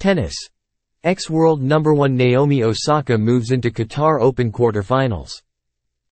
Tennis. Ex-world number 1 Naomi Osaka moves into Qatar Open quarterfinals.